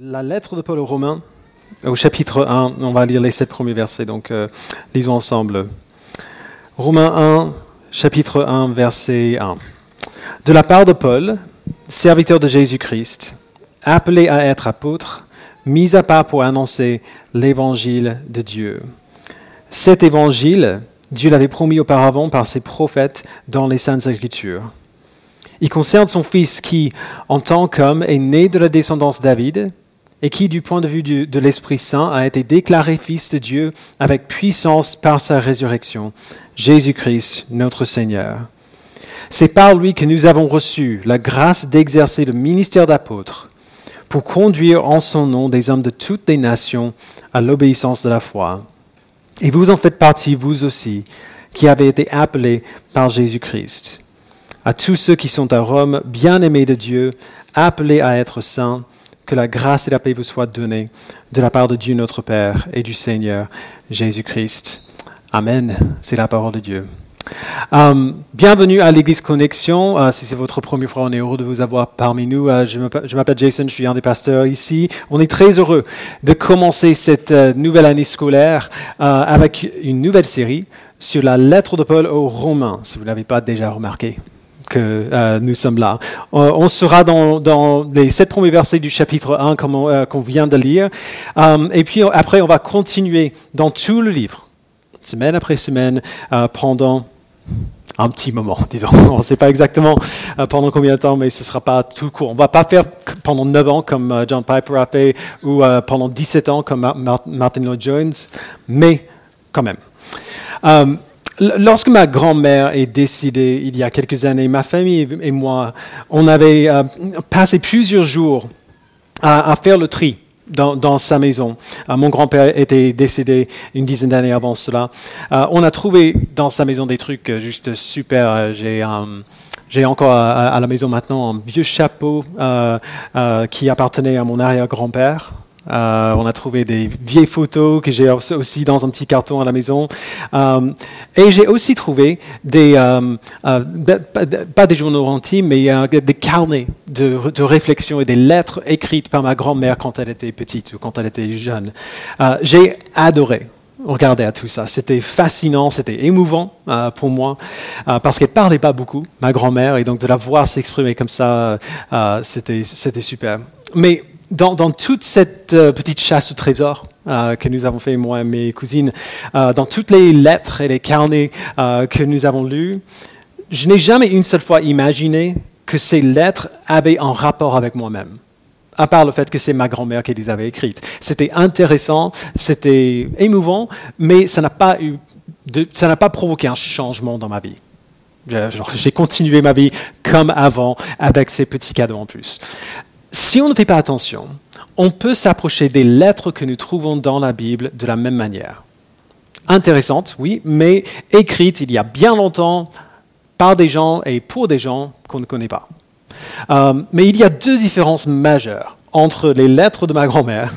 La lettre de Paul aux Romains, au chapitre 1, on va lire les sept premiers versets, donc euh, lisons ensemble. Romains 1, chapitre 1, verset 1. De la part de Paul, serviteur de Jésus-Christ, appelé à être apôtre, mis à part pour annoncer l'évangile de Dieu. Cet évangile, Dieu l'avait promis auparavant par ses prophètes dans les Saintes Écritures. Il concerne son Fils qui, en tant qu'homme, est né de la descendance David et qui, du point de vue de l'Esprit Saint, a été déclaré Fils de Dieu avec puissance par sa résurrection, Jésus-Christ, notre Seigneur. C'est par lui que nous avons reçu la grâce d'exercer le ministère d'apôtre pour conduire en son nom des hommes de toutes les nations à l'obéissance de la foi. Et vous en faites partie, vous aussi, qui avez été appelés par Jésus-Christ. À tous ceux qui sont à Rome, bien-aimés de Dieu, appelés à être saints, que la grâce et la paix vous soient données de la part de Dieu notre Père et du Seigneur Jésus-Christ. Amen. C'est la parole de Dieu. Euh, bienvenue à l'Église Connexion. Euh, si c'est votre première fois, on est heureux de vous avoir parmi nous. Euh, je m'appelle Jason, je suis un des pasteurs ici. On est très heureux de commencer cette nouvelle année scolaire avec une nouvelle série sur la lettre de Paul aux Romains, si vous ne l'avez pas déjà remarqué euh, nous sommes là. Euh, on sera dans, les sept premiers versets du chapitre 1 euh, qu'on vient de lire. et puis après, on va continuer dans tout le livre, semaine après semaine, pendant un petit moment, disons. On ne sait pas exactement pendant combien de temps, mais ce ne sera pas tout court. On ne va pas faire pendant 9 ans comme John Piper a fait, ou pendant 17 ans comme Martin Lloyd Jones, mais quand même. Lorsque ma grand-mère est décédée il y a quelques années, ma famille et moi, on avait euh, passé plusieurs jours à, faire le tri dans, sa maison. Euh, mon grand-père était décédé une dizaine d'années avant cela. Euh, on a trouvé dans sa maison des trucs juste super. J'ai encore à, la maison maintenant un vieux chapeau qui appartenait à mon arrière-grand-père. Euh, on a trouvé des vieilles photos que j'ai aussi dans un petit carton à la maison. Euh, et j'ai aussi trouvé des, euh, pas des journaux intimes, mais des carnets de, de, réflexion et des lettres écrites par ma grand-mère quand elle était petite ou quand elle était jeune. j'ai adoré regarder à tout ça. C'était fascinant, c'était émouvant pour moi, parce qu'elle parlait pas beaucoup, ma grand-mère, et donc de la voir s'exprimer comme ça, c'était super. Mais dans, toute cette euh, petite chasse au trésor euh, que nous avons fait, moi et mes cousines, euh, dans toutes les lettres et les carnets que nous avons lus, je n'ai jamais une seule fois imaginé que ces lettres avaient un rapport avec moi-même, à part le fait que c'est ma grand-mère qui les avait écrites. C'était intéressant, c'était émouvant, mais ça n'a pas, eu ça n'a pas provoqué un changement dans ma vie. J'ai continué ma vie comme avant avec ces petits cadeaux en plus si on ne fait pas attention, on peut s'approcher des lettres que nous trouvons dans la Bible de la même manière. Intéressantes, oui, mais écrites il y a bien longtemps par des gens et pour des gens qu'on ne connaît pas. Euh, mais il y a deux différences majeures entre les lettres de ma grand-mère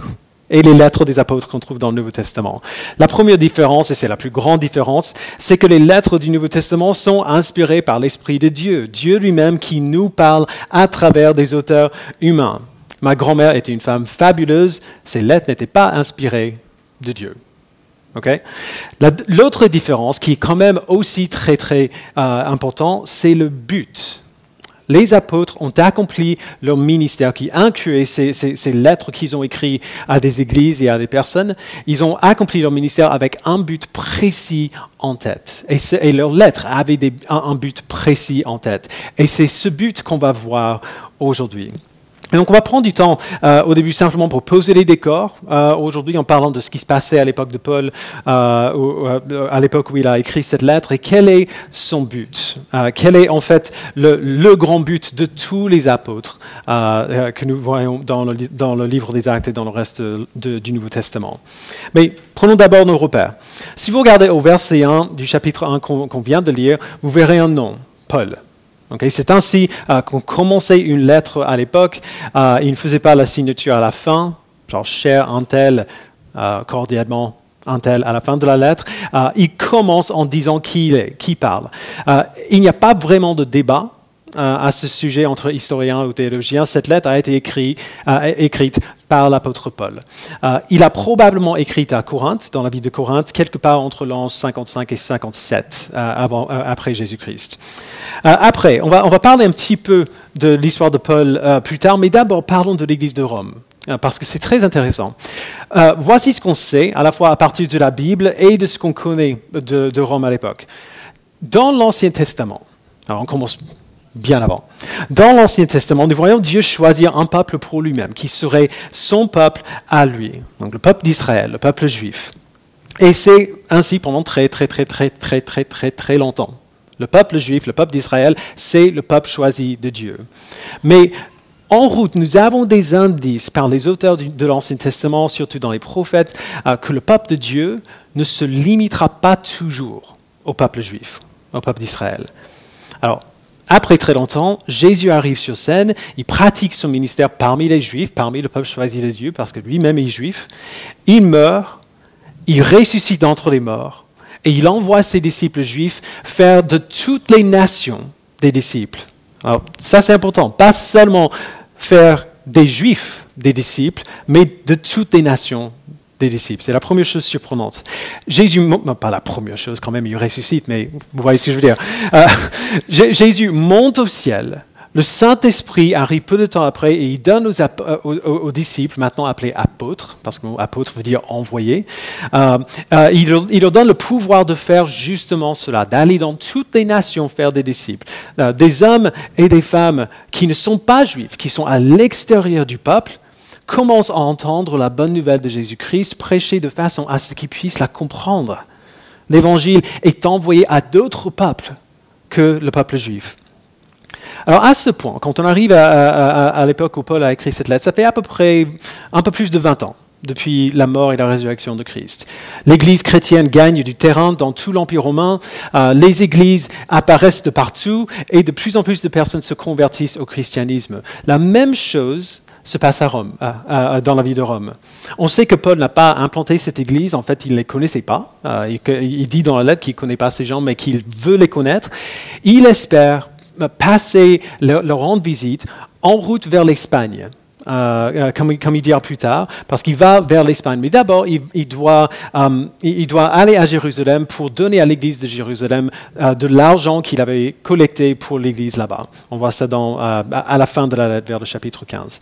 et les lettres des apôtres qu'on trouve dans le Nouveau Testament. La première différence, et c'est la plus grande différence, c'est que les lettres du Nouveau Testament sont inspirées par l'Esprit de Dieu, Dieu lui-même qui nous parle à travers des auteurs humains. Ma grand-mère était une femme fabuleuse, ses lettres n'étaient pas inspirées de Dieu. L'autre différence, qui est quand même aussi très très euh, important, c'est le but les apôtres ont accompli leur ministère qui incluait ces, lettres qu'ils ont écrites à des églises et à des personnes. Ils ont accompli leur ministère avec un but précis en tête. Et, leurs lettres avaient un but précis en tête. Et c'est ce but qu'on va voir aujourd'hui. Et donc on va prendre du temps euh, au début simplement pour poser les décors. Euh, aujourd'hui en parlant de ce qui se passait à l'époque de Paul, euh, à l'époque où il a écrit cette lettre, et quel est son but Quel est en fait le, grand but de tous les apôtres que nous voyons dans le, livre des Actes et dans le reste du Nouveau Testament Mais prenons d'abord nos repères. Si vous regardez au verset 1 du chapitre 1 qu'on vient de lire, vous verrez un nom, Paul c'est ainsi euh, qu'on commençait une lettre à l'époque. Euh, il ne faisait pas la signature à la fin, genre cher un tel, euh, cordialement un tel à la fin de la lettre. il commence en disant qui qui parle. il n'y a pas vraiment de débat à ce sujet entre historiens ou théologiens. Cette lettre a été euh, écrite par l'apôtre Paul. Euh, il a probablement écrit à Corinthe, dans la ville de Corinthe, quelque part entre l'an 55 et 57 avant, après Jésus-Christ. après, on va parler un petit peu de l'histoire de Paul plus tard, mais d'abord parlons de l'Église de Rome parce que c'est très intéressant. voici ce qu'on sait, à la fois à partir de la Bible et de ce qu'on connaît de Rome à l'époque. Dans l'Ancien Testament, alors on commence bien avant. Dans l'Ancien Testament, nous voyons Dieu choisir un peuple pour lui-même, qui serait son peuple à lui, donc le peuple d'Israël, le peuple juif. Et c'est ainsi pendant très très très très très très très très longtemps. Le peuple juif, le peuple d'Israël, c'est le peuple choisi de Dieu. Mais en route, nous avons des indices par les auteurs de l'Ancien Testament, surtout dans les prophètes, euh, que le peuple de Dieu ne se limitera pas toujours au peuple juif, au peuple d'Israël. Alors, après très longtemps, Jésus arrive sur scène, il pratique son ministère parmi les Juifs, parmi le peuple choisi de Dieu, parce que lui-même est juif. Il meurt, il ressuscite d'entre les morts, et il envoie ses disciples juifs faire de toutes les nations des disciples. Alors, ça c'est important, pas seulement faire des Juifs des disciples, mais de toutes les nations des disciples. C'est la première chose surprenante. Jésus, pas la première chose quand même, il ressuscite, mais vous voyez ce que je veux dire. Euh, Jésus monte au ciel. Le Saint-Esprit arrive peu de temps après et il donne aux, euh, disciples, maintenant appelés apôtres, parce que apôtre veut dire envoyé, euh, il, leur donne le pouvoir de faire justement cela, d'aller dans toutes les nations faire des disciples. des hommes et des femmes qui ne sont pas juifs, qui sont à l'extérieur du peuple, commence à entendre la bonne nouvelle de Jésus-Christ prêchée de façon à ce qu'ils puissent la comprendre. L'évangile est envoyé à d'autres peuples que le peuple juif. Alors à ce point, quand on arrive à, l'époque où Paul a écrit cette lettre, ça fait à peu près un peu plus de 20 ans depuis la mort et la résurrection de Christ. L'Église chrétienne gagne du terrain dans tout l'Empire romain, euh, les églises apparaissent de partout et de plus en plus de personnes se convertissent au christianisme. La même chose se passe à Rome, dans la vie de Rome. On sait que Paul n'a pas implanté cette église, en fait, il ne les connaissait pas. Euh, il, dit dans la lettre qu'il ne connaît pas ces gens, mais qu'il veut les connaître. Il espère passer leur, rendre visite en route vers l'Espagne. Euh, euh, comme, il dira plus tard, parce qu'il va vers l'Espagne. Mais d'abord, il, doit, il, doit aller à Jérusalem pour donner à l'église de Jérusalem de l'argent qu'il avait collecté pour l'église là-bas. On voit ça à la fin de la lettre, vers le chapitre 15.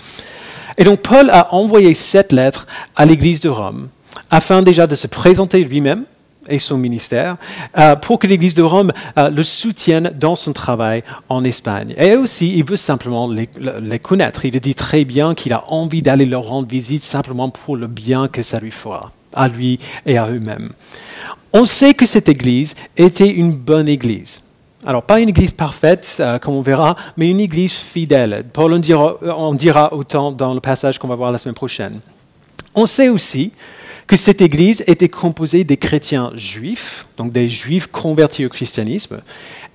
Et donc Paul a envoyé cette lettre à l'Église de Rome afin déjà de se présenter lui-même et son ministère, euh, pour que l'Église de Rome euh, le soutienne dans son travail en Espagne. Et aussi, il veut simplement les, connaître. Il dit très bien qu'il a envie d'aller leur rendre visite simplement pour le bien que ça lui fera, à lui et à eux-mêmes. On sait que cette Église était une bonne Église. Alors, pas une église parfaite, euh, comme on verra, mais une église fidèle. Paul en dira, en dira autant dans le passage qu'on va voir la semaine prochaine. On sait aussi que cette église était composée des chrétiens juifs, donc des juifs convertis au christianisme,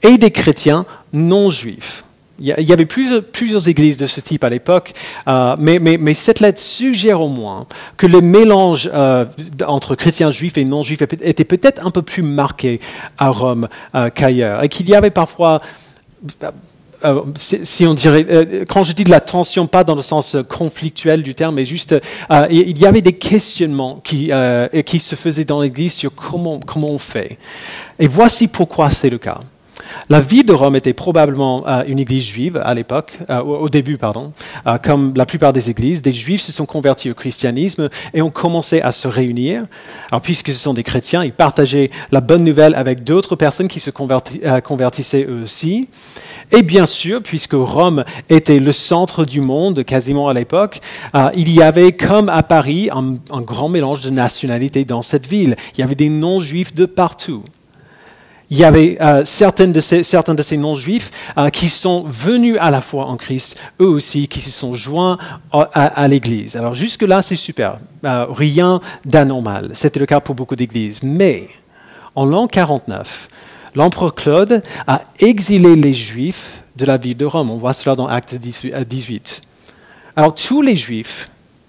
et des chrétiens non juifs. Il y avait plusieurs, églises de ce type à l'époque, euh, mais, cette lettre suggère au moins que le mélange euh, entre chrétiens juifs et non juifs était peut-être un peu plus marqué à Rome euh, qu'ailleurs, et qu'il y avait parfois si on dirait, quand je dis de la tension, pas dans le sens conflictuel du terme, mais juste, il y avait des questionnements qui, se faisaient dans l'Église sur comment on fait. Et voici pourquoi c'est le cas. La ville de Rome était probablement euh, une église juive à l'époque, euh, au, début, pardon. Euh, comme la plupart des églises, des juifs se sont convertis au christianisme et ont commencé à se réunir. Alors, puisque ce sont des chrétiens, ils partageaient la bonne nouvelle avec d'autres personnes qui se convertissaient eux aussi. Et bien sûr, puisque Rome était le centre du monde quasiment à l'époque, il y avait, comme à Paris, un grand mélange de nationalités dans cette ville. Il y avait des non-juifs de partout il y avait euh, certains de ces non-juifs euh, qui sont venus à la foi en Christ, eux aussi, qui se sont joints à, l'Église. Alors jusque-là, c'est super. Euh, rien d'anormal. C'était le cas pour beaucoup d'Églises. Mais en l'an 49, l'empereur Claude a exilé les Juifs de la ville de Rome. On voit cela dans Acte 18. Alors tous les Juifs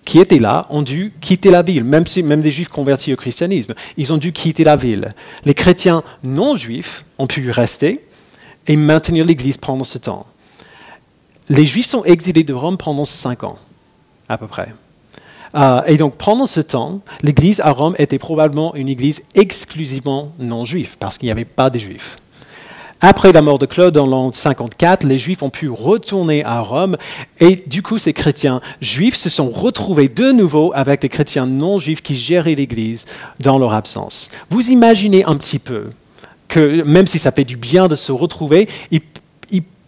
qui étaient là ont dû quitter la ville, même, si, des juifs convertis au christianisme. Ils ont dû quitter la ville. Les chrétiens non juifs ont pu rester et maintenir l'Église pendant ce temps. les Juifs sont exilés de Rome pendant cinq ans, à peu près. Euh, et donc pendant ce temps, l'Église à Rome était probablement une Église exclusivement non juive, parce qu'il n'y avait pas de Juifs. Après la mort de Claude en l'an 54, les Juifs ont pu retourner à Rome et du coup ces chrétiens juifs se sont retrouvés de nouveau avec les chrétiens non juifs qui géraient l'Église dans leur absence. Vous imaginez un petit peu que même si ça fait du bien de se retrouver, il,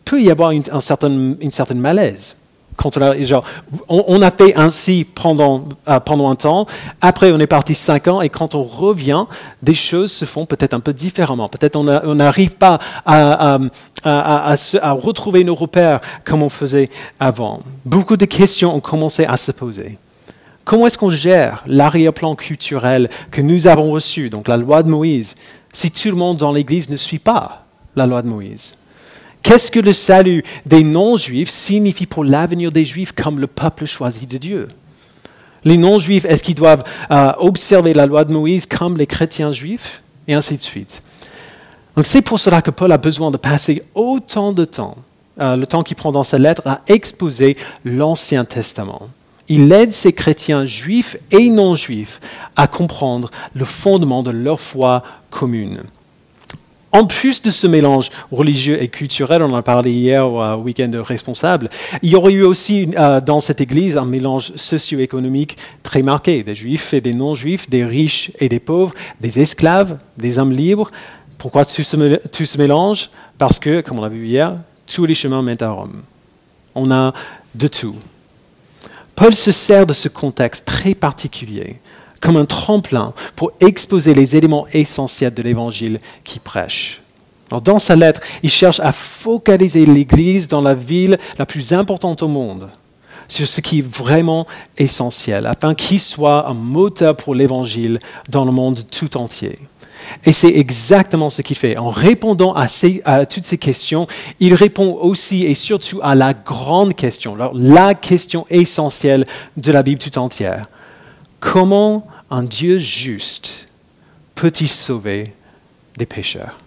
peut y avoir un certain, une certaine malaise on, a, fait ainsi pendant, euh, pendant un temps, après on est parti cinq ans, et quand on revient, des choses se font peut-être un peu différemment. Peut-être on n'arrive pas à, à, retrouver nos repères comme on faisait avant. Beaucoup de questions ont commencé à se poser. Comment est-ce qu'on gère l'arrière-plan culturel que nous avons reçu, donc la loi de Moïse, si tout le monde dans l'Église ne suit pas la loi de Moïse Qu'est-ce que le salut des non-juifs signifie pour l'avenir des juifs comme le peuple choisi de Dieu? Les non-juifs, est-ce qu'ils doivent euh, observer la loi de Moïse comme les chrétiens juifs? Et ainsi de suite. Donc c'est pour cela que Paul a besoin de passer autant de temps, euh, le temps qu'il prend dans sa lettre, à exposer l'Ancien Testament. Il aide ces chrétiens juifs et non-juifs à comprendre le fondement de leur foi commune. En plus de ce mélange religieux et culturel, on en a parlé hier au week-end responsable, il y aurait eu aussi euh, dans cette église un mélange socio-économique très marqué, des juifs et des non-juifs, des riches et des pauvres, des esclaves, des hommes libres. Pourquoi tout ce mélange Parce que, comme on l'a vu hier, tous les chemins mènent à Rome. On a de tout. Paul se sert de ce contexte très particulier comme un tremplin pour exposer les éléments essentiels de l'évangile qu'il prêche. dans sa lettre, il cherche à focaliser l'Église dans la ville la plus importante au monde, sur ce qui est vraiment essentiel, afin qu'il soit un moteur pour l'Évangile dans le monde tout entier. Et c'est exactement ce qu'il fait. En répondant à, à, toutes ces questions, il répond aussi et surtout à la grande question, la question essentielle de la Bible tout entière. Comment un Dieu juste peut-il sauver des pécheurs?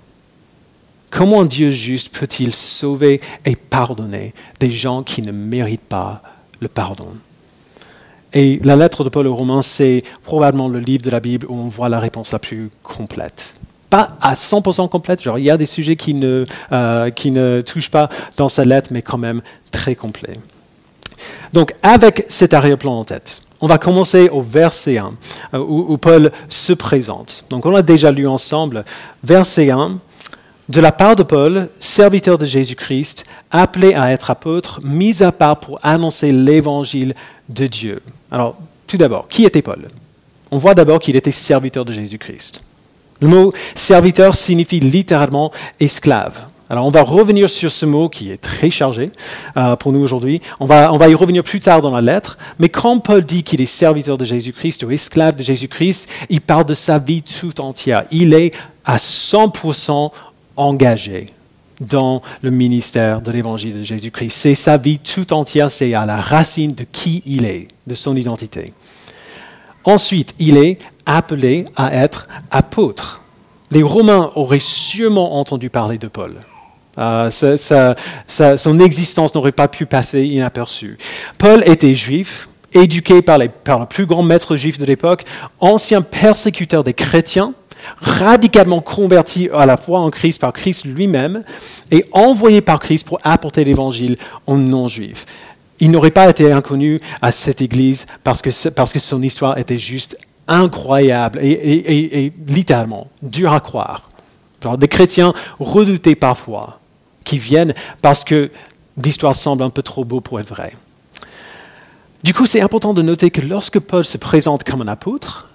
Comment un Dieu juste peut-il sauver et pardonner des gens qui ne méritent pas le pardon? Et la lettre de Paul aux Romains, c'est probablement le livre de la Bible où on voit la réponse la plus complète. Pas à 100% complète, genre il y a des sujets qui ne, euh, qui ne touchent pas dans sa lettre, mais quand même très complet. Donc avec cet arrière-plan en tête, on va commencer au verset 1, euh, où, Paul se présente. Donc on l'a déjà lu ensemble. Verset 1. De la part de Paul, serviteur de Jésus-Christ, appelé à être apôtre, mis à part pour annoncer l'évangile de Dieu. Alors, tout d'abord, qui était Paul? On voit d'abord qu'il était serviteur de Jésus-Christ. Le mot serviteur signifie littéralement esclave. Alors on va revenir sur ce mot qui est très chargé euh, pour nous aujourd'hui. On va, on va y revenir plus tard dans la lettre. Mais quand Paul dit qu'il est serviteur de Jésus-Christ ou esclave de Jésus-Christ, il parle de sa vie tout entière. Il est à 100% engagé dans le ministère de l'évangile de Jésus-Christ. C'est sa vie tout entière, c'est à la racine de qui il est, de son identité. Ensuite, il est appelé à être apôtre. Les Romains auraient sûrement entendu parler de Paul. Euh, son existence n'aurait pas pu passer inaperçue. Paul était juif, éduqué par, le plus grand maître juif de l'époque, ancien persécuteur des chrétiens, radicalement converti à la foi en Christ par Christ lui-même et envoyé par Christ pour apporter l'évangile aux non-juifs. Il n'aurait pas été inconnu à cette Église parce que, parce que son histoire était juste incroyable et, littéralement dur à croire. Genre des chrétiens redoutés parfois qui viennent parce que l'histoire semble un peu trop beau pour être vraie. Du coup, c'est important de noter que lorsque Paul se présente comme un apôtre,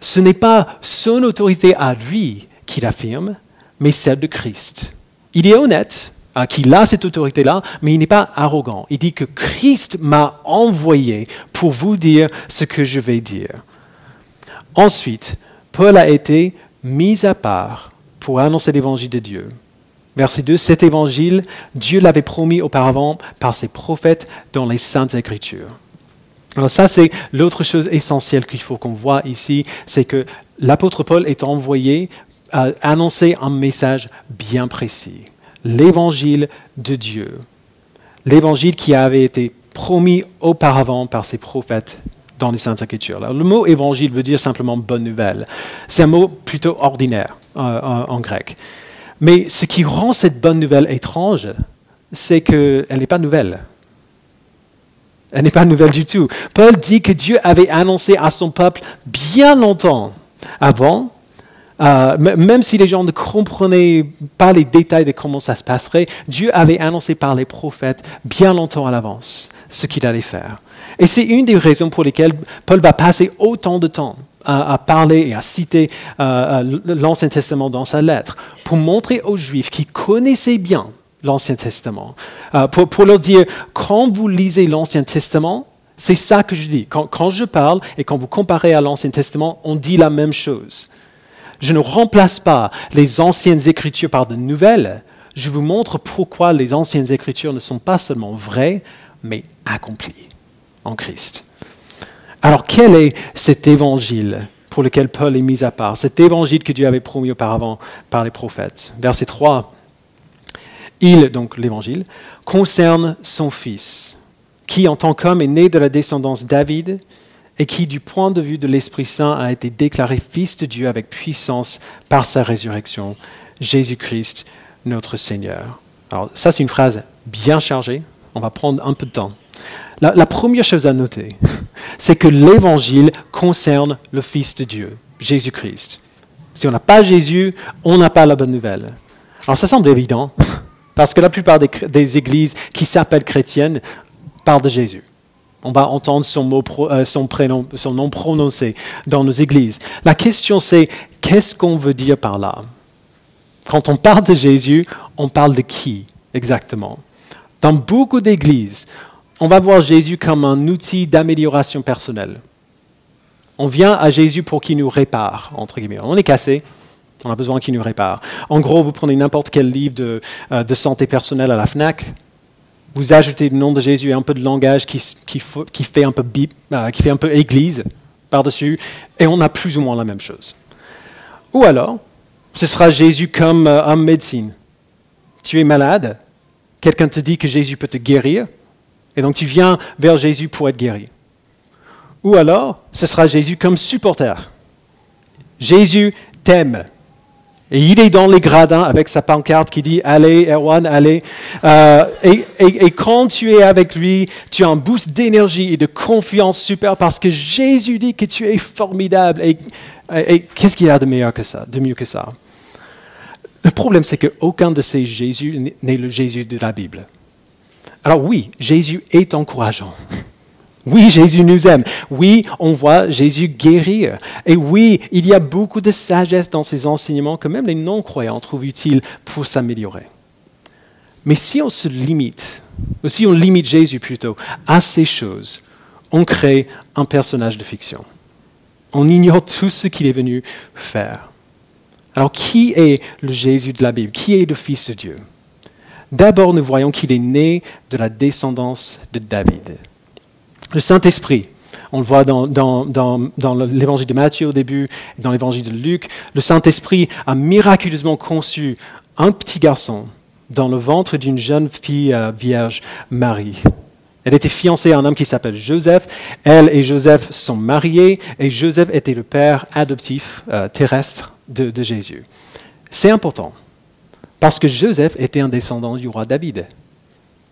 ce n'est pas son autorité à lui qu'il affirme, mais celle de Christ. Il est honnête hein, qu'il a cette autorité-là, mais il n'est pas arrogant. Il dit que Christ m'a envoyé pour vous dire ce que je vais dire. Ensuite, Paul a été mis à part pour annoncer l'évangile de Dieu. Verset 2, cet évangile, Dieu l'avait promis auparavant par ses prophètes dans les saintes écritures. Alors ça, c'est l'autre chose essentielle qu'il faut qu'on voit ici, c'est que l'apôtre Paul est envoyé à annoncer un message bien précis, l'évangile de Dieu. l'évangile qui avait été promis auparavant par ses prophètes dans les Saintes Écritures. le mot évangile veut dire simplement bonne nouvelle. C'est un mot plutôt ordinaire euh, en, grec. Mais ce qui rend cette bonne nouvelle étrange, c'est qu'elle n'est pas nouvelle. Elle n'est pas nouvelle du tout. Paul dit que Dieu avait annoncé à son peuple bien longtemps avant, euh, même si les gens ne comprenaient pas les détails de comment ça se passerait, Dieu avait annoncé par les prophètes bien longtemps à l'avance ce qu'il allait faire. Et c'est une des raisons pour lesquelles Paul va passer autant de temps à, parler et à citer euh, euh, l'Ancien Testament dans sa lettre, pour montrer aux Juifs qui connaissaient bien l'Ancien Testament, euh, pour, leur dire, quand vous lisez l'Ancien Testament, c'est ça que je dis. Quand, quand je parle et quand vous comparez à l'Ancien Testament, on dit la même chose. Je ne remplace pas les anciennes écritures par de nouvelles. Je vous montre pourquoi les anciennes écritures ne sont pas seulement vraies, mais accomplies en Christ. Alors quel est cet évangile pour lequel Paul est mis à part, cet évangile que Dieu avait promis auparavant par les prophètes. Verset 3, il, donc l'évangile, concerne son Fils, qui en tant qu'homme est né de la descendance David et qui, du point de vue de l'Esprit Saint, a été déclaré Fils de Dieu avec puissance par sa résurrection, Jésus-Christ, notre Seigneur. Alors ça, c'est une phrase bien chargée, on va prendre un peu de temps. La, première chose à noter, c'est que l'évangile concerne le Fils de Dieu, Jésus-Christ. Si on n'a pas Jésus, on n'a pas la bonne nouvelle. Alors ça semble évident, parce que la plupart des, églises qui s'appellent chrétiennes parlent de Jésus. On va entendre son, euh, son nom prononcé dans nos églises. La question c'est, qu'est-ce qu'on veut dire par là? Quand on parle de Jésus, on parle de qui exactement? Dans beaucoup d'églises, on va voir Jésus comme un outil d'amélioration personnelle. On vient à Jésus pour qu'il nous répare, entre guillemets. On est cassé, on a besoin qu'il nous répare. En gros, vous prenez n'importe quel livre de, euh, santé personnelle à la FNAC, vous ajoutez le nom de Jésus et un peu de langage qui, fait, un peu euh, qui fait un peu église par-dessus, et on a plus ou moins la même chose. Ou alors, ce sera Jésus comme euh, un médecine. Tu es malade, quelqu'un te dit que Jésus peut te guérir, et donc tu viens vers Jésus pour être guéri. Ou alors, ce sera Jésus comme supporter. Jésus t'aime. Et il est dans les gradins avec sa pancarte qui dit Allez, Erwan, allez. Euh, et, quand tu es avec lui, tu as un boost d'énergie et de confiance super parce que Jésus dit que tu es formidable. Et, qu'est-ce qu'il y a de meilleur que ça, de mieux que ça? Le problème, c'est qu'aucun de ces Jésus n'est le Jésus de la Bible. Alors oui, Jésus est encourageant. Oui, Jésus nous aime. Oui, on voit Jésus guérir. Et oui, il y a beaucoup de sagesse dans ses enseignements que même les non-croyants trouvent utiles pour s'améliorer. Mais si on se limite, ou si on limite Jésus plutôt, à ces choses, on crée un personnage de fiction. On ignore tout ce qu'il est venu faire. Alors qui est le Jésus de la Bible? Qui est le Fils de Dieu? D'abord, nous voyons qu'il est né de la descendance de David. Le Saint-Esprit, on le voit dans, l'évangile de Matthieu au début, et dans l'évangile de Luc, le Saint-Esprit a miraculeusement conçu un petit garçon dans le ventre d'une jeune fille euh, vierge, Marie. Elle était fiancée à un homme qui s'appelle Joseph. Elle et Joseph sont mariés et Joseph était le père adoptif euh, terrestre de Jésus. C'est important parce que Joseph était un descendant du roi David,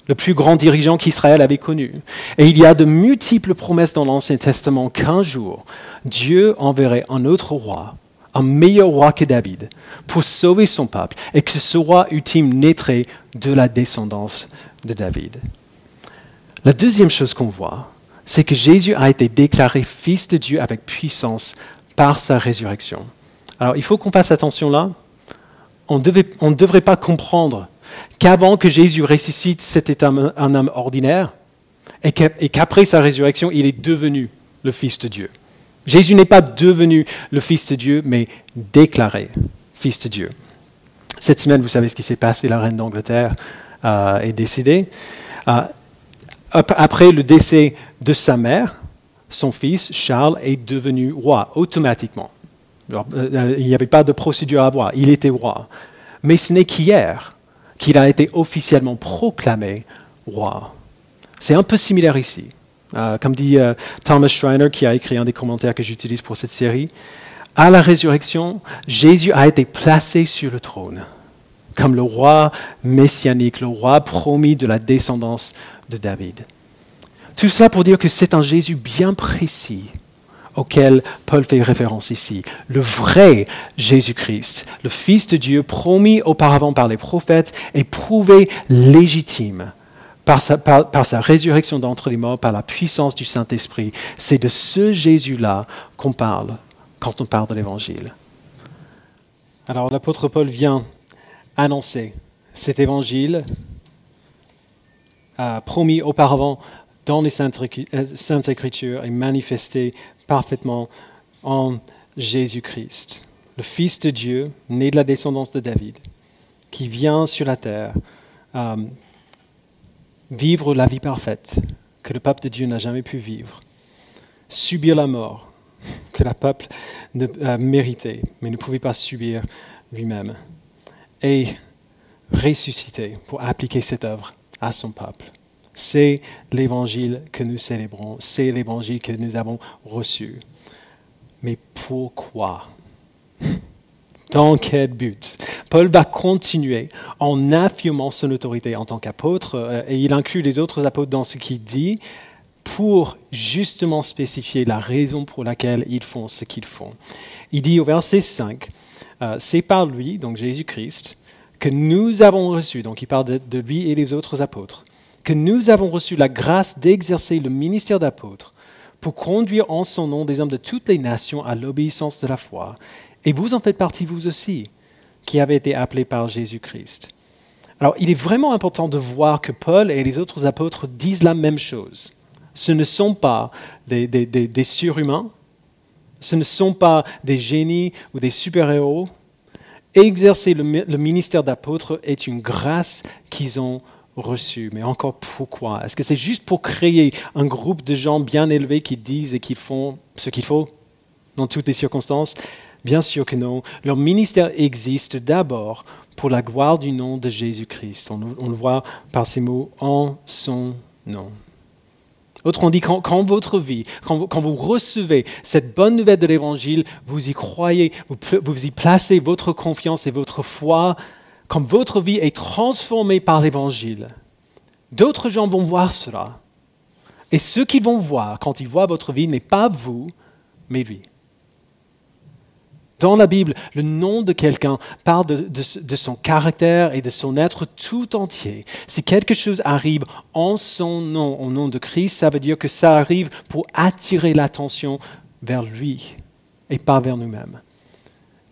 le plus grand dirigeant qu'Israël avait connu. Et il y a de multiples promesses dans l'Ancien Testament qu'un jour, Dieu enverrait un autre roi, un meilleur roi que David, pour sauver son peuple, et que ce roi ultime naîtrait de la descendance de David. La deuxième chose qu'on voit, c'est que Jésus a été déclaré fils de Dieu avec puissance par sa résurrection. Alors il faut qu'on fasse attention là, on, ne devrait pas comprendre qu'avant que Jésus ressuscite, c'était un, homme ordinaire et qu'après sa résurrection, il est devenu le Fils de Dieu. Jésus n'est pas devenu le Fils de Dieu, mais déclaré Fils de Dieu. Cette semaine, vous savez ce qui s'est passé, la reine d'Angleterre euh, est décédée. Euh, après le décès de sa mère, son fils, Charles, est devenu roi automatiquement. Euh, il n'y avait pas de procédure à avoir, il était roi. Mais ce n'est qu'hier qu'il a été officiellement proclamé roi. C'est un peu similaire ici. Euh, comme dit euh, Thomas Schreiner, qui a écrit un des commentaires que j'utilise pour cette série, à la résurrection, Jésus a été placé sur le trône comme le roi messianique, le roi promis de la descendance de David. Tout cela pour dire que c'est un Jésus bien précis auquel Paul fait référence ici. Le vrai Jésus-Christ, le Fils de Dieu promis auparavant par les prophètes et prouvé légitime par sa, par sa résurrection d'entre les morts, par la puissance du Saint-Esprit. C'est de ce Jésus-là qu'on parle quand on parle de l'Évangile. Alors l'apôtre Paul vient annoncer cet Évangile promis auparavant dans les euh, Saintes Écritures et manifesté parfaitement en Jésus-Christ, le Fils de Dieu, né de la descendance de David, qui vient sur la terre euh, vivre la vie parfaite que le peuple de Dieu n'a jamais pu vivre, subir la mort que le peuple a mérité, mais ne pouvait pas subir lui-même, et ressusciter pour appliquer cette œuvre à son peuple. C'est l'évangile que nous célébrons, c'est l'évangile que nous avons reçu. Mais pourquoi? Dans quel but? Paul va continuer en affirmant son autorité en tant qu'apôtre, euh, et il inclut les autres apôtres dans ce qu'il dit, pour justement spécifier la raison pour laquelle ils font ce qu'ils font. Il dit au verset 5, euh, c'est par lui, donc Jésus-Christ, que nous avons reçu, donc il parle de, lui et les autres apôtres, que nous avons reçu la grâce d'exercer le ministère d'apôtre pour conduire en son nom des hommes de toutes les nations à l'obéissance de la foi. Et vous en faites partie vous aussi, qui avez été appelés par Jésus-Christ. Alors il est vraiment important de voir que Paul et les autres apôtres disent la même chose. Ce ne sont pas des, surhumains, ce ne sont pas des génies ou des super-héros, exercer le, ministère d'apôtre est une grâce qu'ils ont reçue. Mais encore pourquoi? Est-ce que c'est juste pour créer un groupe de gens bien élevés qui disent et qui font ce qu'il faut dans toutes les circonstances? Bien sûr que non. Leur ministère existe d'abord pour la gloire du nom de Jésus-Christ. on le voit par ces mots en son nom. Autrement dit, quand, votre vie, quand vous, recevez cette bonne nouvelle de l'Évangile, vous y croyez, vous y placez votre confiance et votre foi, quand votre vie est transformée par l'Évangile, d'autres gens vont voir cela. Et ce qu'ils vont voir quand ils voient votre vie n'est pas vous, mais lui. Dans la Bible, le nom de quelqu'un parle de, son caractère et de son être tout entier. Si quelque chose arrive en son nom, au nom de Christ, ça veut dire que ça arrive pour attirer l'attention vers lui et pas vers nous-mêmes.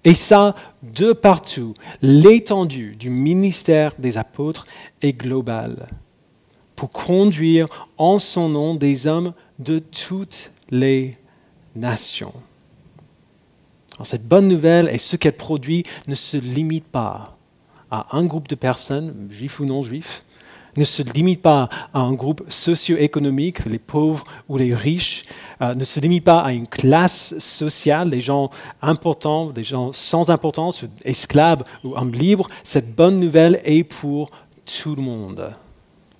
Et ça, de partout, l'étendue du ministère des apôtres est globale pour conduire en son nom des hommes de toutes les nations. Cette bonne nouvelle et ce qu'elle produit ne se limite pas à un groupe de personnes, juifs ou non juifs, ne se limite pas à un groupe socio-économique, les pauvres ou les riches, euh, ne se limite pas à une classe sociale, les gens importants, des gens sans importance, esclaves ou hommes libres. Cette bonne nouvelle est pour tout le monde.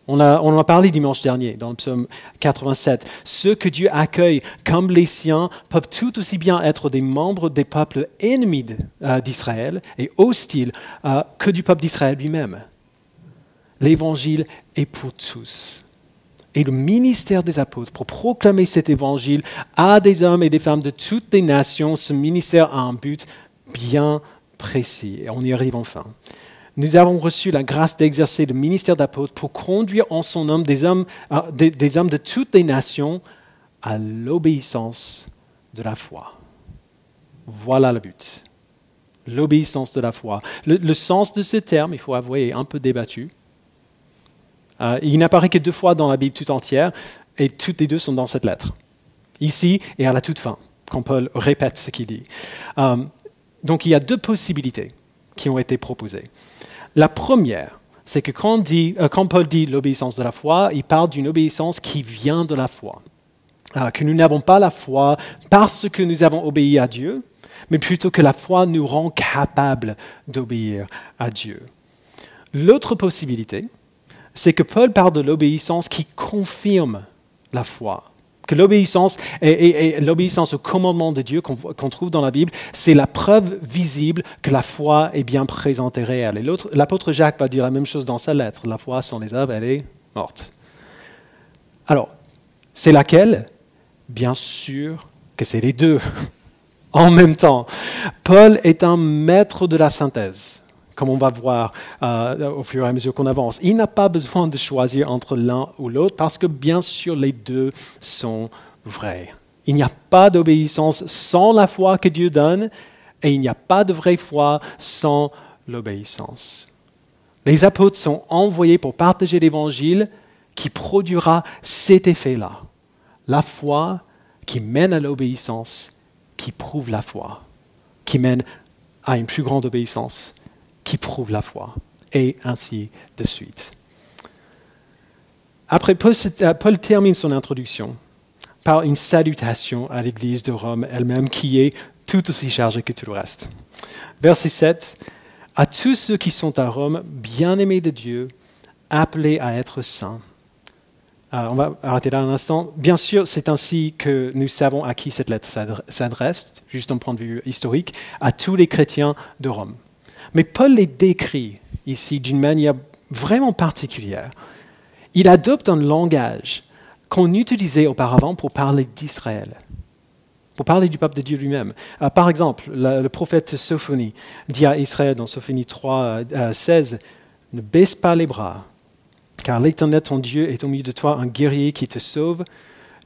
On, en a parlé dimanche dernier dans le psaume 87. Ceux que Dieu accueille comme les siens peuvent tout aussi bien être des membres des peuples ennemis euh, d'Israël et hostiles euh, que du peuple d'Israël lui-même. L'évangile est pour tous. Et le ministère des apôtres pour proclamer cet évangile à des hommes et des femmes de toutes les nations, ce ministère a un but bien précis. Et on y arrive enfin nous avons reçu la grâce d'exercer le ministère d'apôtre pour conduire en son nom des hommes, euh, des, hommes de toutes les nations à l'obéissance de la foi. Voilà le but. L'obéissance de la foi. Le, sens de ce terme, il faut avouer, est un peu débattu. Euh, il n'apparaît que deux fois dans la Bible tout entière, et toutes les deux sont dans cette lettre. Ici et à la toute fin, quand Paul répète ce qu'il dit. Euh, donc il y a deux possibilités qui ont été proposées. La première, c'est que euh, quand, Paul dit l'obéissance de la foi, il parle d'une obéissance qui vient de la foi. Que nous n'avons pas la foi parce que nous avons obéi à Dieu, mais plutôt que la foi nous rend capables d'obéir à Dieu. L'autre possibilité, c'est que Paul parle de l'obéissance qui confirme la foi. Que l'obéissance et, l'obéissance au commandement de Dieu qu'on trouve dans la Bible, c'est la preuve visible que la foi est bien présente et réelle. Et l'apôtre Jacques va dire la même chose dans sa lettre. La foi sans les œuvres, elle est morte. Alors, c'est laquelle? Bien sûr que c'est les deux en même temps. Paul est un maître de la synthèse, comme on va voir euh, au fur et à mesure qu'on avance. Il n'a pas besoin de choisir entre l'un ou l'autre parce que bien sûr les deux sont vrais. Il n'y a pas d'obéissance sans la foi que Dieu donne et il n'y a pas de vraie foi sans l'obéissance. Les apôtres sont envoyés pour partager l'évangile qui produira cet effet-là. La foi qui mène à l'obéissance, qui prouve la foi, qui mène à une plus grande obéissance, qui prouve la foi, et ainsi de suite. Après, Paul, Paul termine son introduction par une salutation à l'Église de Rome elle-même, qui est tout aussi chargée que tout le reste. Verset 7. À tous ceux qui sont à Rome, bien-aimés de Dieu, appelés à être saints euh, on va arrêter là un instant. Bien sûr, c'est ainsi que nous savons à qui cette lettre s'adresse, juste d'un point de vue historique, à tous les chrétiens de Rome. Mais Paul les décrit ici d'une manière vraiment particulière. Il adopte un langage qu'on utilisait auparavant pour parler d'Israël, pour parler du peuple de Dieu lui-même. Euh, par exemple, le, prophète Sophonie dit à Israël dans Sophonie 3, 16, euh, Ne baisse pas les bras, car l'Éternel, ton Dieu, est au milieu de toi un guerrier qui te sauve.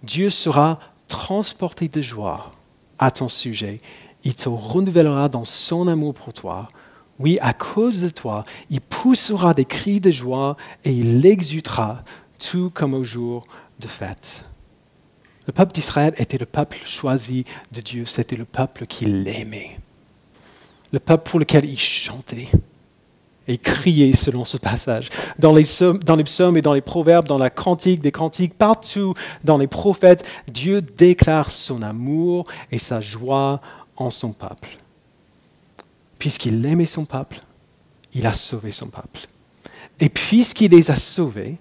Dieu sera transporté de joie à ton sujet. Il te renouvellera dans son amour pour toi. Oui, à cause de toi, il poussera des cris de joie et il l'exultera, tout comme au jour de fête. Le peuple d'Israël était le peuple choisi de Dieu, c'était le peuple qu'il aimait, le peuple pour lequel il chantait et crier selon ce passage. Dans les, dans les psaumes et dans les proverbes, dans la cantique des cantiques, partout dans les prophètes, Dieu déclare son amour et sa joie en son peuple. Puisqu'il aimait son peuple, il a sauvé son peuple. Et puisqu'il les a sauvés,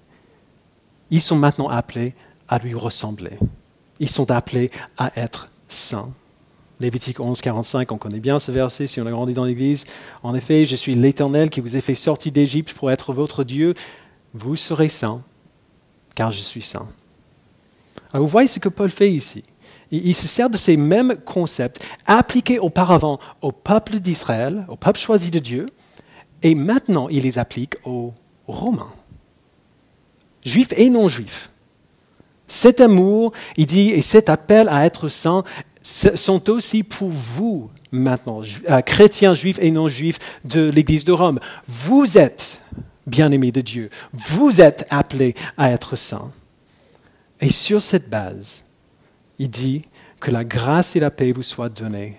ils sont maintenant appelés à lui ressembler. Ils sont appelés à être saints. Lévitique 11, 45, on connaît bien ce verset si on a grandi dans l'Église. En effet, je suis l'Éternel qui vous ai fait sortir d'Égypte pour être votre Dieu. Vous serez saints, car je suis saint. Alors vous voyez ce que Paul fait ici. Il se sert de ces mêmes concepts appliqués auparavant au peuple d'Israël, au peuple choisi de Dieu, et maintenant il les applique aux Romains, juifs et non juifs. Cet amour, il dit, et cet appel à être saint sont aussi pour vous maintenant, euh, chrétiens juifs et non juifs de l'Église de Rome. Vous êtes bien-aimés de Dieu. Vous êtes appelés à être saints. Et sur cette base, il dit que la grâce et la paix vous soient données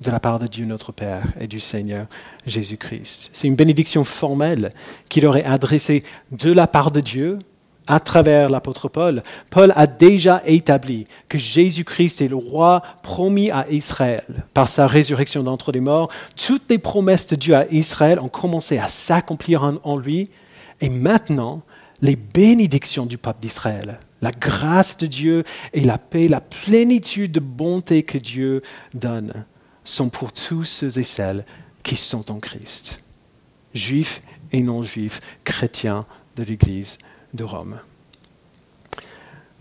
de la part de Dieu notre Père et du Seigneur Jésus-Christ. C'est une bénédiction formelle qu'il aurait adressée de la part de Dieu à travers l'apôtre Paul, Paul a déjà établi que Jésus-Christ est le roi promis à Israël par sa résurrection d'entre les morts. Toutes les promesses de Dieu à Israël ont commencé à s'accomplir en, lui. Et maintenant, les bénédictions du peuple d'Israël, la grâce de Dieu et la paix, la plénitude de bonté que Dieu donne, sont pour tous ceux et celles qui sont en Christ, juifs et non juifs, chrétiens de l'Église de Rome.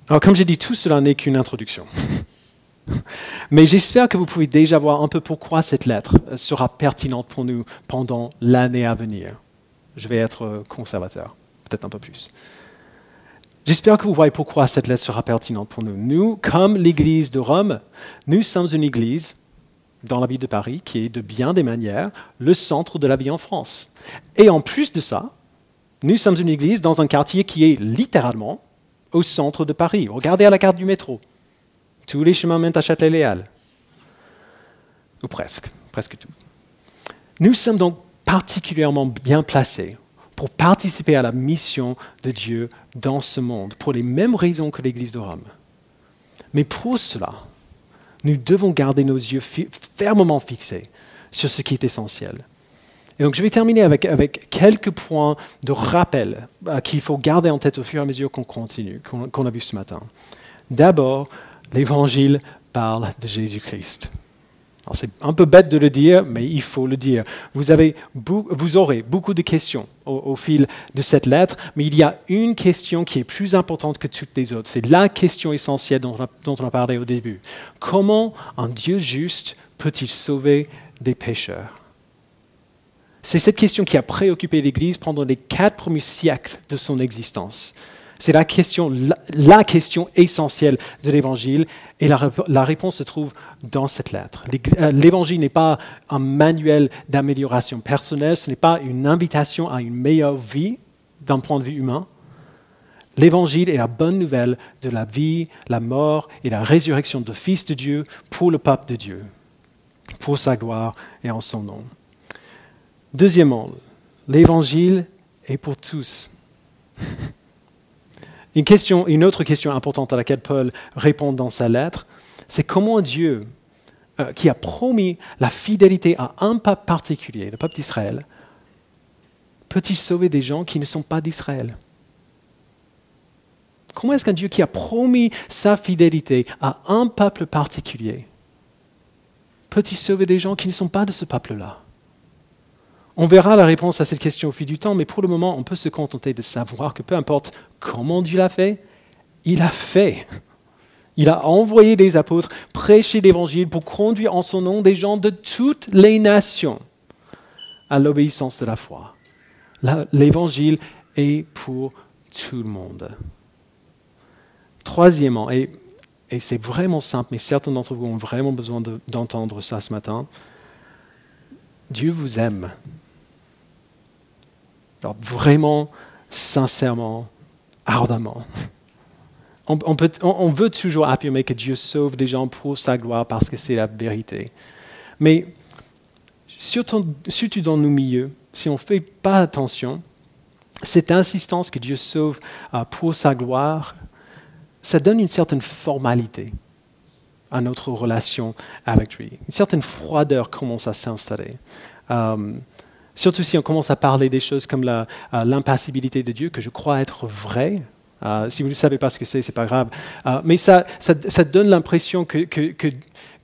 Alors comme j'ai dit, tout cela n'est qu'une introduction. Mais j'espère que vous pouvez déjà voir un peu pourquoi cette lettre sera pertinente pour nous pendant l'année à venir. Je vais être conservateur, peut-être un peu plus. J'espère que vous voyez pourquoi cette lettre sera pertinente pour nous. Nous, comme l'Église de Rome, nous sommes une Église dans la ville de Paris qui est de bien des manières le centre de la vie en France. Et en plus de ça, nous sommes une église dans un quartier qui est littéralement au centre de Paris. Regardez à la carte du métro. Tous les chemins mènent à Châtelet-Léal. Ou presque, presque tout. Nous sommes donc particulièrement bien placés pour participer à la mission de Dieu dans ce monde, pour les mêmes raisons que l'Église de Rome. Mais pour cela, nous devons garder nos yeux fermement fixés sur ce qui est essentiel. Et donc je vais terminer avec, quelques points de rappel euh, qu'il faut garder en tête au fur et à mesure qu'on continue, qu'on a vu ce matin. D'abord, l'Évangile parle de Jésus-Christ. C'est un peu bête de le dire, mais il faut le dire. Vous, avez, vous aurez beaucoup de questions au, fil de cette lettre, mais il y a une question qui est plus importante que toutes les autres. C'est la question essentielle dont on a parlé au début. Comment un Dieu juste peut-il sauver des pécheurs? C'est cette question qui a préoccupé l'Église pendant les quatre premiers siècles de son existence. C'est la question, la, question essentielle de l'Évangile et la, la, réponse se trouve dans cette lettre. Euh, L'Évangile n'est pas un manuel d'amélioration personnelle, ce n'est pas une invitation à une meilleure vie d'un point de vue humain. L'Évangile est la bonne nouvelle de la vie, la mort et la résurrection de Fils de Dieu pour le peuple de Dieu, pour sa gloire et en son nom. Deuxièmement, l'Évangile est pour tous. Une, question, une autre question importante à laquelle Paul répond dans sa lettre, c'est comment Dieu, euh, qui a promis la fidélité à un peuple particulier, le peuple d'Israël, peut-il sauver des gens qui ne sont pas d'Israël? Comment est-ce qu'un Dieu qui a promis sa fidélité à un peuple particulier peut-il sauver des gens qui ne sont pas de ce peuple-là? On verra la réponse à cette question au fil du temps, mais pour le moment, on peut se contenter de savoir que peu importe comment Dieu l'a fait, il a fait. Il a envoyé des apôtres prêcher l'Évangile pour conduire en son nom des gens de toutes les nations à l'obéissance de la foi. L'Évangile est pour tout le monde. Troisièmement, et, c'est vraiment simple, mais certains d'entre vous ont vraiment besoin d'entendre ça ce matin, Dieu vous aime vraiment, sincèrement, ardemment. On, veut toujours affirmer que Dieu sauve des gens pour sa gloire parce que c'est la vérité. Mais surtout, surtout dans nos milieux, si on ne fait pas attention, cette insistance que Dieu sauve euh, pour sa gloire, ça donne une certaine formalité à notre relation avec lui. Une certaine froideur commence à s'installer. Euh, Surtout si on commence à parler des choses comme euh, l'impassibilité de Dieu, que je crois être vrai. Euh, si vous ne savez pas ce que c'est, ce n'est pas grave. Euh, mais ça, donne l'impression que,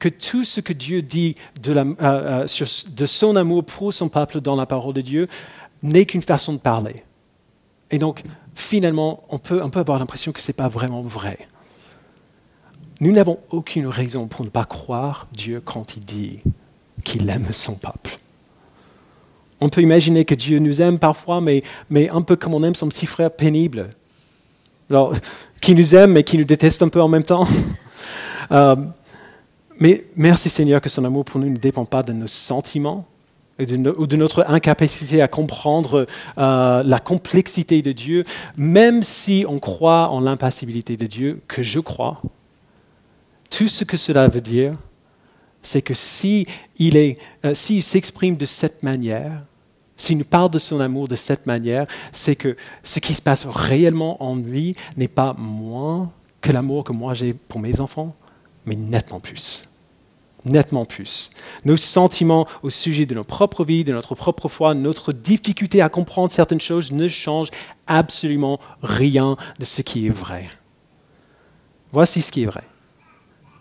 tout ce que Dieu dit sur, de son amour pour son peuple dans la parole de Dieu n'est qu'une façon de parler. Et donc, finalement, on peut, on peut avoir l'impression que ce n'est pas vraiment vrai. Nous n'avons aucune raison pour ne pas croire Dieu quand il dit qu'il aime son peuple. On peut imaginer que Dieu nous aime parfois, mais, un peu comme on aime son petit frère pénible. Alors, qui nous aime, mais qui nous déteste un peu en même temps. Euh, mais merci Seigneur que son amour pour nous ne dépend pas de nos sentiments ou de notre incapacité à comprendre euh, la complexité de Dieu, même si on croit en l'impassibilité de Dieu, que je crois. Tout ce que cela veut dire, c'est que s'il euh, s'exprime de cette manière, s'il nous parle de son amour de cette manière, c'est que ce qui se passe réellement en lui n'est pas moins que l'amour que moi j'ai pour mes enfants, mais nettement plus. Nettement plus. Nos sentiments au sujet de nos propres vies, de notre propre foi, notre difficulté à comprendre certaines choses ne changent absolument rien de ce qui est vrai. Voici ce qui est vrai.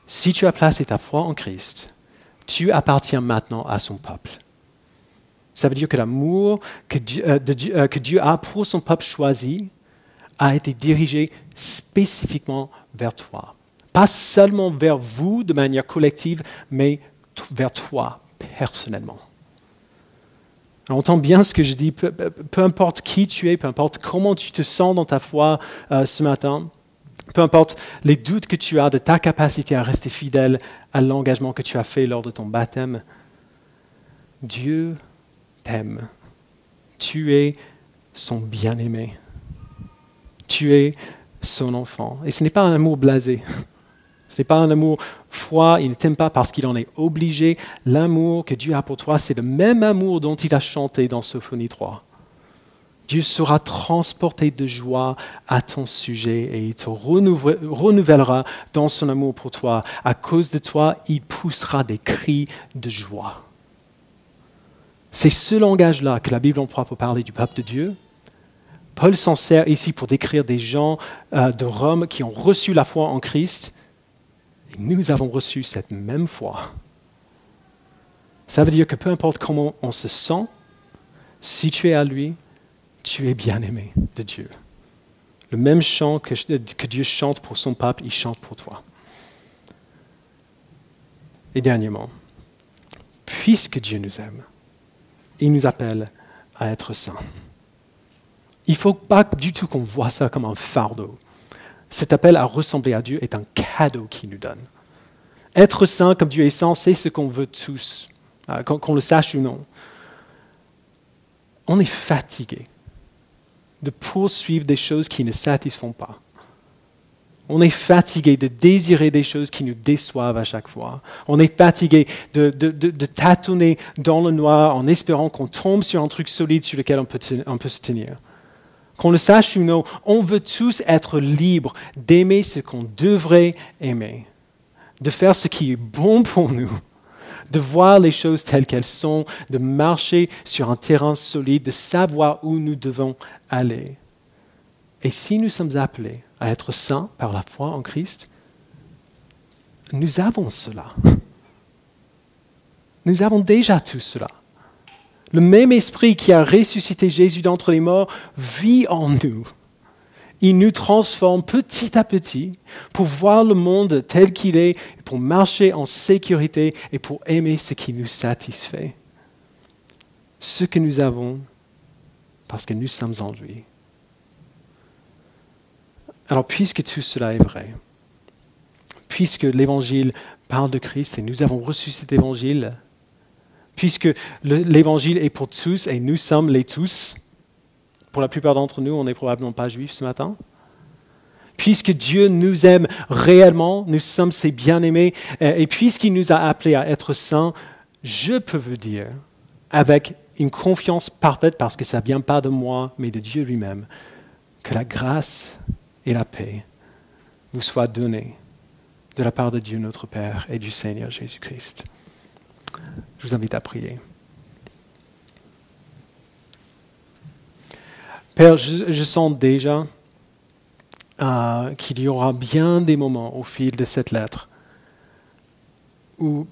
Si tu as placé ta foi en Christ, tu appartiens maintenant à son peuple. Ça veut dire que l'amour que Dieu, euh, euh, que Dieu a pour son peuple choisi a été dirigé spécifiquement vers toi. Pas seulement vers vous de manière collective, mais vers toi personnellement. On entend bien ce que je dis, peu, importe qui tu es, peu importe comment tu te sens dans ta foi euh, ce matin, peu importe les doutes que tu as de ta capacité à rester fidèle à l'engagement que tu as fait lors de ton baptême, Dieu tu es son bien-aimé. Tu es son enfant. Et ce n'est pas un amour blasé. Ce n'est pas un amour froid, il ne t'aime pas parce qu'il en est obligé. L'amour que Dieu a pour toi, c'est le même amour dont il a chanté dans Sophonie 3. Dieu sera transporté de joie à ton sujet et il te renouvellera dans son amour pour toi. À cause de toi, il poussera des cris de joie. C'est ce langage-là que la Bible emploie pour parler du peuple de Dieu. Paul s'en sert ici pour décrire des gens euh, de Rome qui ont reçu la foi en Christ. Et nous avons reçu cette même foi. Ça veut dire que peu importe comment on se sent, si tu es à lui, tu es bien-aimé de Dieu. Le même chant que, que, Dieu chante pour son peuple, il chante pour toi. Et dernièrement, puisque Dieu nous aime, il nous appelle à être saints. Il ne faut pas du tout qu'on voit ça comme un fardeau. Cet appel à ressembler à Dieu est un cadeau qu'il nous donne. Être saint comme Dieu est saint, c'est ce qu'on veut tous, euh, qu'on le sache ou non. On est fatigué de poursuivre des choses qui ne satisfont pas. On est fatigué de désirer des choses qui nous déçoivent à chaque fois. On est fatigué de, tâtonner dans le noir en espérant qu'on tombe sur un truc solide sur lequel on peut, on peut se tenir. Qu'on le sache ou non, on veut tous être libres d'aimer ce qu'on devrait aimer, de faire ce qui est bon pour nous, de voir les choses telles qu'elles sont, de marcher sur un terrain solide, de savoir où nous devons aller. Et si nous sommes appelés à être saints par la foi en Christ, nous avons cela. Nous avons déjà tout cela. Le même esprit qui a ressuscité Jésus d'entre les morts vit en nous. Il nous transforme petit à petit pour voir le monde tel qu'il est, pour marcher en sécurité et pour aimer ce qui nous satisfait. Ce que nous avons parce que nous sommes en lui. Alors, puisque tout cela est vrai, puisque l'Évangile parle de Christ et nous avons reçu cet Évangile, puisque l'Évangile est pour tous et nous sommes les tous, pour la plupart d'entre nous, on n'est probablement pas juifs ce matin, puisque Dieu nous aime réellement, nous sommes ses bien-aimés, et puisqu'il nous a appelés à être saints, je peux vous dire, avec une confiance parfaite, parce que ça ne vient pas de moi, mais de Dieu lui-même, que la grâce et la paix vous soient données de la part de Dieu notre Père et du Seigneur Jésus-Christ. Je vous invite à prier. Père, je, sens déjà euh, qu'il y aura bien des moments au fil de cette lettre où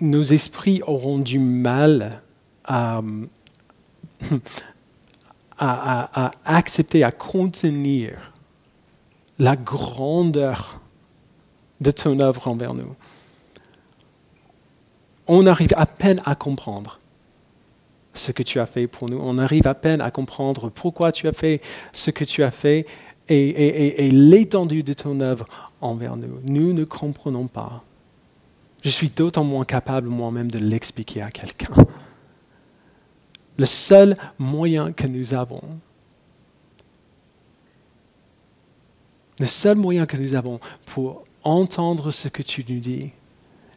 nos esprits auront du mal à accepter, à contenir la grandeur de ton œuvre envers nous. On arrive à peine à comprendre ce que tu as fait pour nous. On arrive à peine à comprendre pourquoi tu as fait ce que tu as fait et, l'étendue de ton œuvre envers nous. Nous ne comprenons pas. Je suis d'autant moins capable moi-même de l'expliquer à quelqu'un. Le seul moyen que nous avons, Le seul moyen que nous avons pour entendre ce que tu nous dis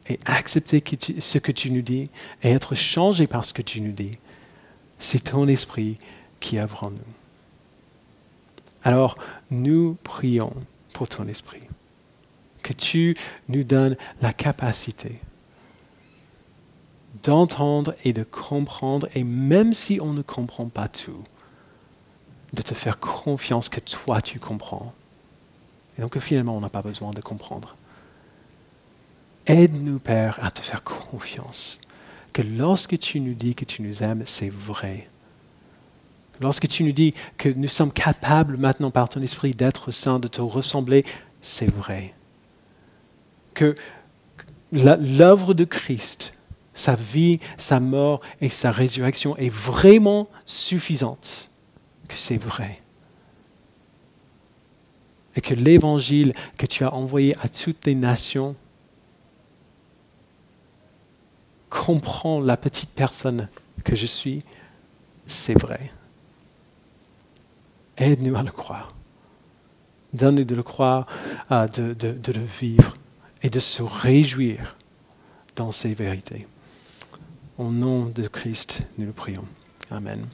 et accepter ce que tu nous dis et être changé par ce que tu nous dis, c'est ton esprit qui œuvre en nous. Alors, nous prions pour ton esprit, que tu nous donnes la capacité d'entendre et de comprendre, et même si on ne comprend pas tout, de te faire confiance que toi tu comprends et donc finalement, on n'a pas besoin de comprendre. Aide-nous, Père, à te faire confiance. Que lorsque tu nous dis que tu nous aimes, c'est vrai. Lorsque tu nous dis que nous sommes capables maintenant par ton esprit d'être saints, de te ressembler, c'est vrai. Que l'œuvre de Christ, sa vie, sa mort et sa résurrection est vraiment suffisante. Que c'est vrai et que l'évangile que tu as envoyé à toutes les nations comprend la petite personne que je suis, c'est vrai. Aide-nous à le croire. Donne-nous de le croire, de, de le vivre et de se réjouir dans ces vérités. Au nom de Christ, nous le prions. Amen.